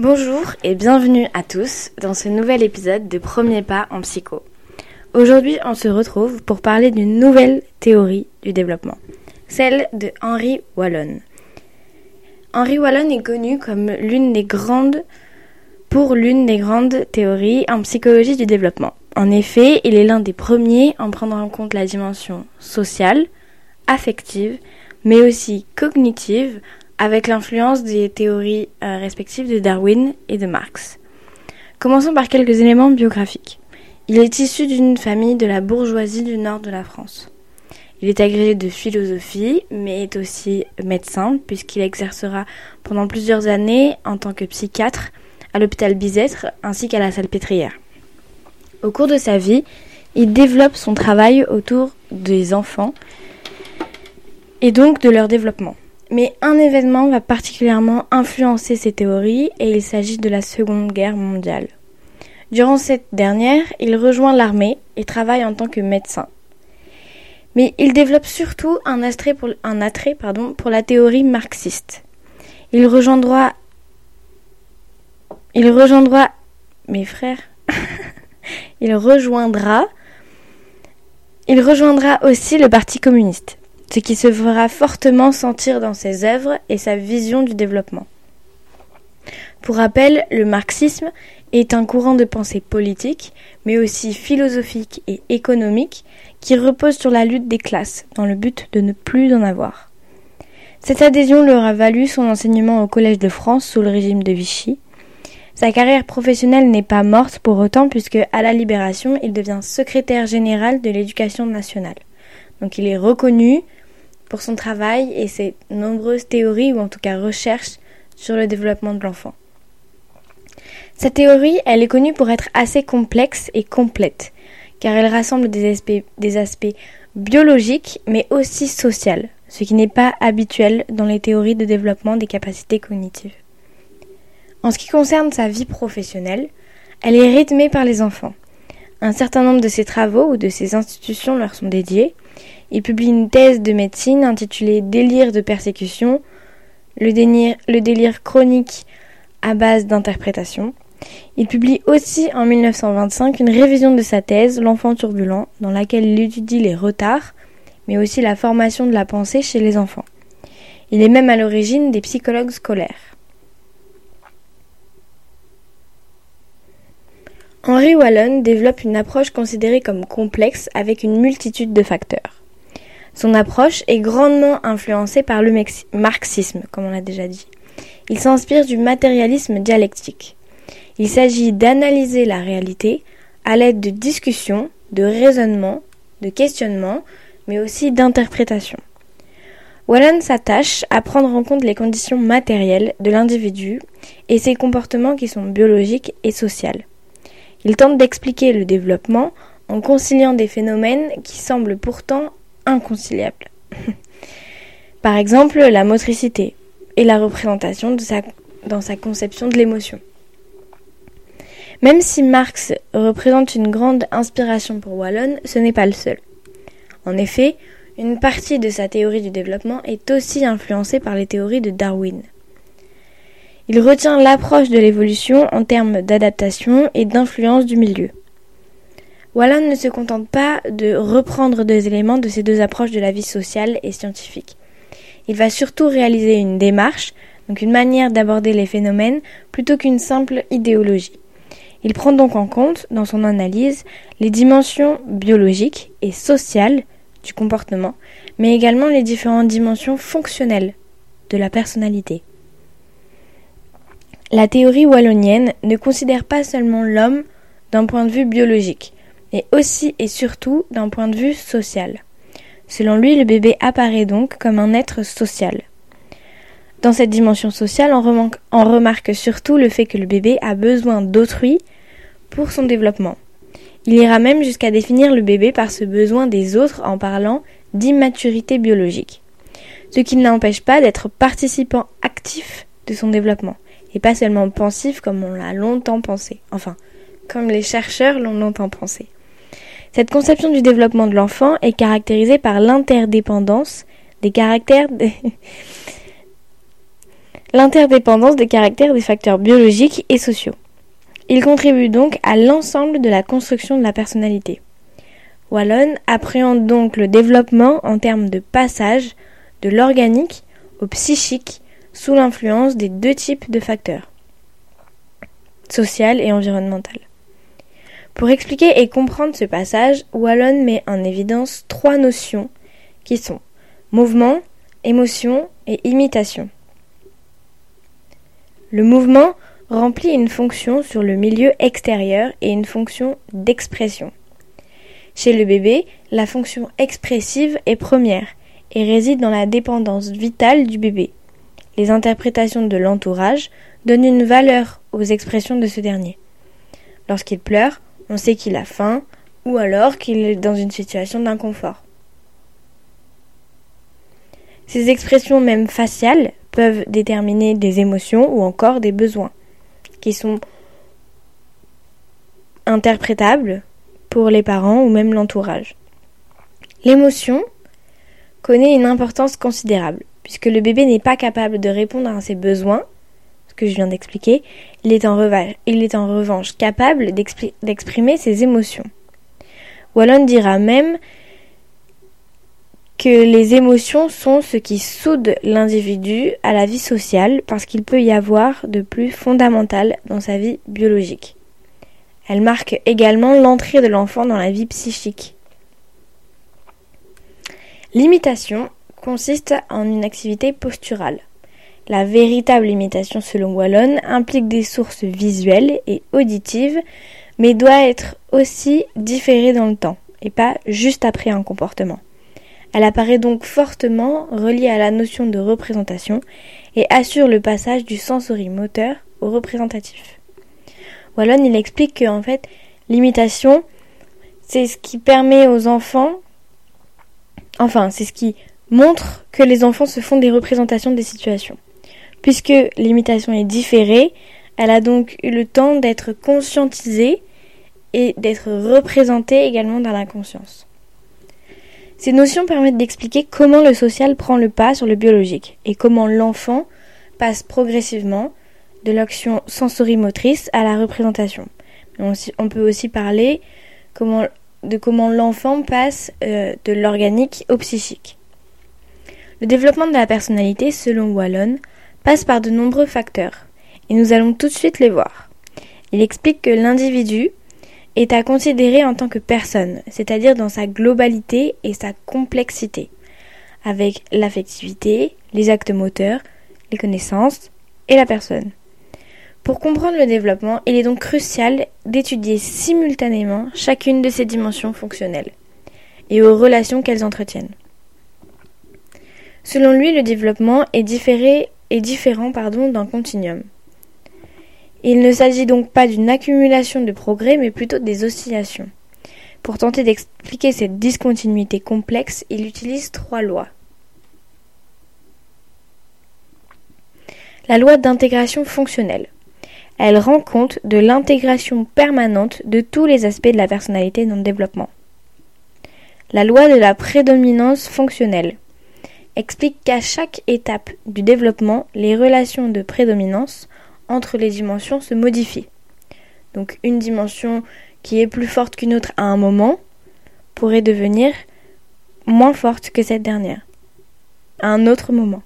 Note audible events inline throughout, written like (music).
Bonjour et bienvenue à tous dans ce nouvel épisode de Premier pas en psycho. Aujourd'hui, on se retrouve pour parler d'une nouvelle théorie du développement, celle de Henry Wallon. Henry Wallon est connu comme l'une des grandes pour l'une des grandes théories en psychologie du développement. En effet, il est l'un des premiers en prendre en compte la dimension sociale, affective, mais aussi cognitive avec l'influence des théories euh, respectives de Darwin et de Marx. Commençons par quelques éléments biographiques. Il est issu d'une famille de la bourgeoisie du nord de la France. Il est agrégé de philosophie, mais est aussi médecin, puisqu'il exercera pendant plusieurs années en tant que psychiatre à l'hôpital Bicêtre ainsi qu'à la Salpêtrière. Au cours de sa vie, il développe son travail autour des enfants et donc de leur développement. Mais un événement va particulièrement influencer ces théories et il s'agit de la Seconde Guerre mondiale. Durant cette dernière, il rejoint l'armée et travaille en tant que médecin. Mais il développe surtout un attrait pour, pour la théorie marxiste. Il rejoindra il rejoindra mes frères. (laughs) il rejoindra il rejoindra aussi le Parti communiste ce qui se fera fortement sentir dans ses œuvres et sa vision du développement. Pour rappel, le marxisme est un courant de pensée politique, mais aussi philosophique et économique, qui repose sur la lutte des classes, dans le but de ne plus en avoir. Cette adhésion leur a valu son enseignement au Collège de France sous le régime de Vichy. Sa carrière professionnelle n'est pas morte pour autant puisque, à la Libération, il devient secrétaire général de l'éducation nationale. Donc il est reconnu pour son travail et ses nombreuses théories ou en tout cas recherches sur le développement de l'enfant. Cette théorie, elle est connue pour être assez complexe et complète, car elle rassemble des aspects, des aspects biologiques mais aussi sociaux, ce qui n'est pas habituel dans les théories de développement des capacités cognitives. En ce qui concerne sa vie professionnelle, elle est rythmée par les enfants. Un certain nombre de ses travaux ou de ses institutions leur sont dédiés, il publie une thèse de médecine intitulée Délire de persécution, le délire, chronique à base d'interprétation. Il publie aussi en 1925 une révision de sa thèse L'enfant turbulent, dans laquelle il étudie les retards, mais aussi la formation de la pensée chez les enfants. Il est même à l'origine des psychologues scolaires. Henry Wallon développe une approche considérée comme complexe avec une multitude de facteurs. Son approche est grandement influencée par le marxisme, comme on l'a déjà dit. Il s'inspire du matérialisme dialectique. Il s'agit d'analyser la réalité à l'aide de discussions, de raisonnements, de questionnements, mais aussi d'interprétations. Wallen s'attache à prendre en compte les conditions matérielles de l'individu et ses comportements qui sont biologiques et sociaux. Il tente d'expliquer le développement en conciliant des phénomènes qui semblent pourtant inconciliable. (laughs) Par exemple, la motricité et la représentation dans sa conception de l'émotion. Même si Marx représente une grande inspiration pour Wallon, ce n'est pas le seul. En effet, une partie de sa théorie du développement est aussi influencée par les théories de Darwin. Il retient l'approche de l'évolution en termes d'adaptation et d'influence du milieu. Wallon ne se contente pas de reprendre des éléments de ces deux approches de la vie sociale et scientifique. Il va surtout réaliser une démarche, donc une manière d'aborder les phénomènes, plutôt qu'une simple idéologie. Il prend donc en compte, dans son analyse, les dimensions biologiques et sociales du comportement, mais également les différentes dimensions fonctionnelles de la personnalité. La théorie wallonienne ne considère pas seulement l'homme d'un point de vue biologique, mais aussi et surtout d'un point de vue social. Selon lui, le bébé apparaît donc comme un être social. Dans cette dimension sociale, on, remarque, surtout le fait que le bébé a besoin d'autrui pour son développement. Il ira même jusqu'à définir le bébé par ce besoin des autres en parlant d'immaturité biologique, ce qui ne l'empêche pas d'être participant actif de son développement, et pas seulement pensif comme on l'a longtemps pensé, enfin, comme les chercheurs l'ont longtemps pensé. Cette conception du développement de l'enfant est caractérisée par l'interdépendance des caractères (laughs) l'interdépendance des caractères des facteurs biologiques et sociaux. Il contribue donc à l'ensemble de la construction de la personnalité. Wallon appréhende donc le développement en termes de passage de l'organique au psychique sous l'influence des deux types de facteurs, social et environnemental. Pour expliquer et comprendre ce passage, Wallon met en évidence trois notions qui sont mouvement, émotion et imitation. Le mouvement remplit une fonction sur le milieu extérieur et une fonction d'expression. Chez le bébé, la fonction expressive est première et réside dans la dépendance vitale du bébé. Les interprétations de l'entourage donnent une valeur aux expressions de ce dernier. Lorsqu'il pleure, on sait qu'il a faim ou alors qu'il est dans une situation d'inconfort. Ces expressions même faciales peuvent déterminer des émotions ou encore des besoins qui sont interprétables pour les parents ou même l'entourage. L'émotion connaît une importance considérable, puisque le bébé n'est pas capable de répondre à ses besoins, ce que je viens d'expliquer, il, est en revanche, capable d'exprimer ses émotions. Wallon dira même que les émotions sont ce qui soude l'individu à la vie sociale parce qu'il peut y avoir de plus fondamental dans sa vie biologique. Elle marque également l'entrée de l'enfant dans la vie psychique. L'imitation consiste en une activité posturale. La véritable imitation selon Wallon implique des sources visuelles et auditives, mais doit être aussi différée dans le temps, et pas juste après un comportement. Elle apparaît donc fortement reliée à la notion de représentation et assure le passage du sensorimoteur au représentatif. Wallon, il explique que en fait, l'imitation, c'est ce qui permet aux enfants, enfin, c'est ce qui montre que les enfants se font des représentations des situations. Puisque l'imitation est différée, elle a donc eu le temps d'être conscientisée et d'être représentée également dans la conscience. Ces notions permettent d'expliquer comment le social prend le pas sur le biologique et comment l'enfant passe progressivement de l'action sensorimotrice à la représentation. On peut aussi parler de comment l'enfant passe euh, de l'organique au psychique. Le développement de la personnalité, selon Wallon, passe par de nombreux facteurs, et nous allons tout de suite les voir. Il explique que l'individu est à considérer en tant que personne, c'est-à-dire dans sa globalité et sa complexité, avec l'affectivité, les actes moteurs, les connaissances et la personne. Pour comprendre le développement, il est donc crucial d'étudier simultanément chacune de ces dimensions fonctionnelles et aux relations qu'elles entretiennent. Selon lui, le développement est, différé, est différent d'un continuum. Il ne s'agit donc pas d'une accumulation de progrès, mais plutôt des oscillations. Pour tenter d'expliquer cette discontinuité complexe, il utilise trois lois. La loi d'intégration fonctionnelle. Elle rend compte de l'intégration permanente de tous les aspects de la personnalité dans le développement. La loi de la prédominance fonctionnelle explique qu'à chaque étape du développement, les relations de prédominance entre les dimensions se modifient. Donc une dimension qui est plus forte qu'une autre à un moment pourrait devenir moins forte que cette dernière à un autre moment.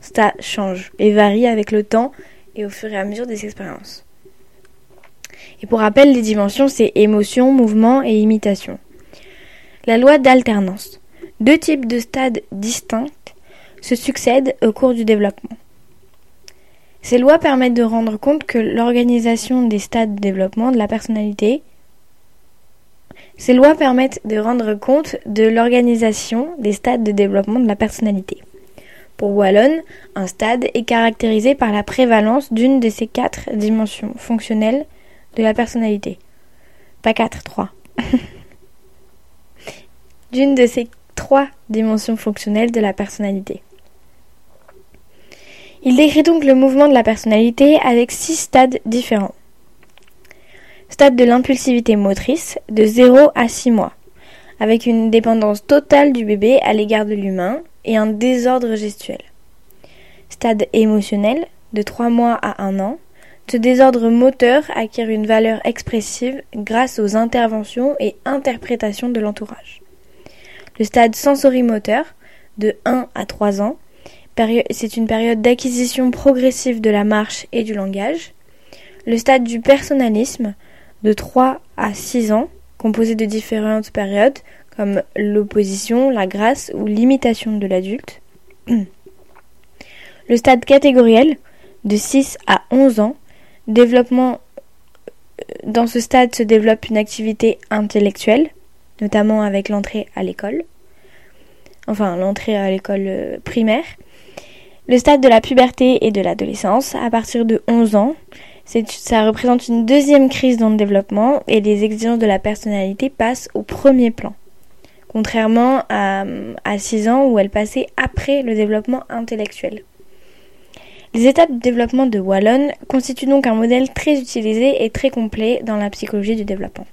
Ça change et varie avec le temps et au fur et à mesure des expériences. Et pour rappel, les dimensions, c'est émotion, mouvement et imitation. La loi d'alternance. Deux types de stades distincts se succèdent au cours du développement. Ces lois permettent de rendre compte que l'organisation des stades de développement de la personnalité ces lois permettent de rendre compte de l'organisation des stades de développement de la personnalité. Pour Wallon, un stade est caractérisé par la prévalence d'une de ces quatre dimensions fonctionnelles de la personnalité. Pas quatre, trois. (laughs) d'une de ces trois dimensions fonctionnelles de la personnalité. Il décrit donc le mouvement de la personnalité avec six stades différents. Stade de l'impulsivité motrice de 0 à 6 mois, avec une dépendance totale du bébé à l'égard de l'humain et un désordre gestuel. stade émotionnel, de 3 mois à 1 an. Ce désordre moteur acquiert une valeur expressive grâce aux interventions et interprétations de l'entourage. Le stade sensorimoteur, de 1 à 3 ans, c'est une période d'acquisition progressive de la marche et du langage. Le stade du personnalisme, de 3 à 6 ans, composé de différentes périodes comme l'opposition, la grâce ou l'imitation de l'adulte. Le stade catégoriel, de 6 à 11 ans, développement euh, dans ce stade se développe une activité intellectuelle, notamment avec l'entrée à l'école, enfin l'entrée à l'école euh, primaire. Le stade de la puberté et de l'adolescence, à partir de 11 ans, ça représente une deuxième crise dans le développement et les exigences de la personnalité passent au premier plan, contrairement à, à 6 ans où elles passaient après le développement intellectuel. Les étapes de développement de Wallon constituent donc un modèle très utilisé et très complet dans la psychologie du développement.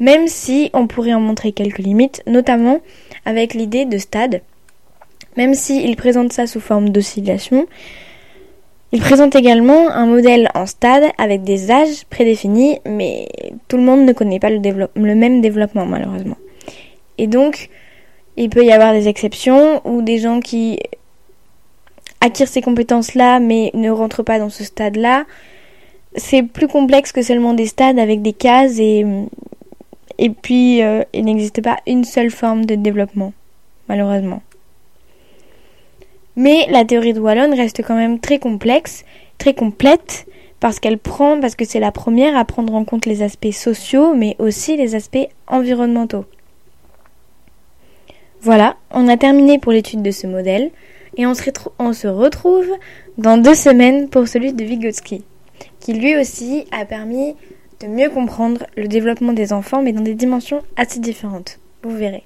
Même si on pourrait en montrer quelques limites, notamment avec l'idée de stade, même s'il présente ça sous forme d'oscillation, il présente également un modèle en stade avec des âges prédéfinis, mais tout le monde ne connaît pas le, le même développement malheureusement. Et donc, il peut y avoir des exceptions ou des gens qui acquiert ces compétences-là mais ne rentre pas dans ce stade-là, c'est plus complexe que seulement des stades avec des cases et, et puis euh, il n'existe pas une seule forme de développement, malheureusement. Mais la théorie de Wallon reste quand même très complexe, très complète, parce qu'elle prend, parce que c'est la première à prendre en compte les aspects sociaux, mais aussi les aspects environnementaux. Voilà, on a terminé pour l'étude de ce modèle et on se, retrouve dans deux semaines pour celui de Vygotsky, qui lui aussi a permis de mieux comprendre le développement des enfants, mais dans des dimensions assez différentes. Vous verrez.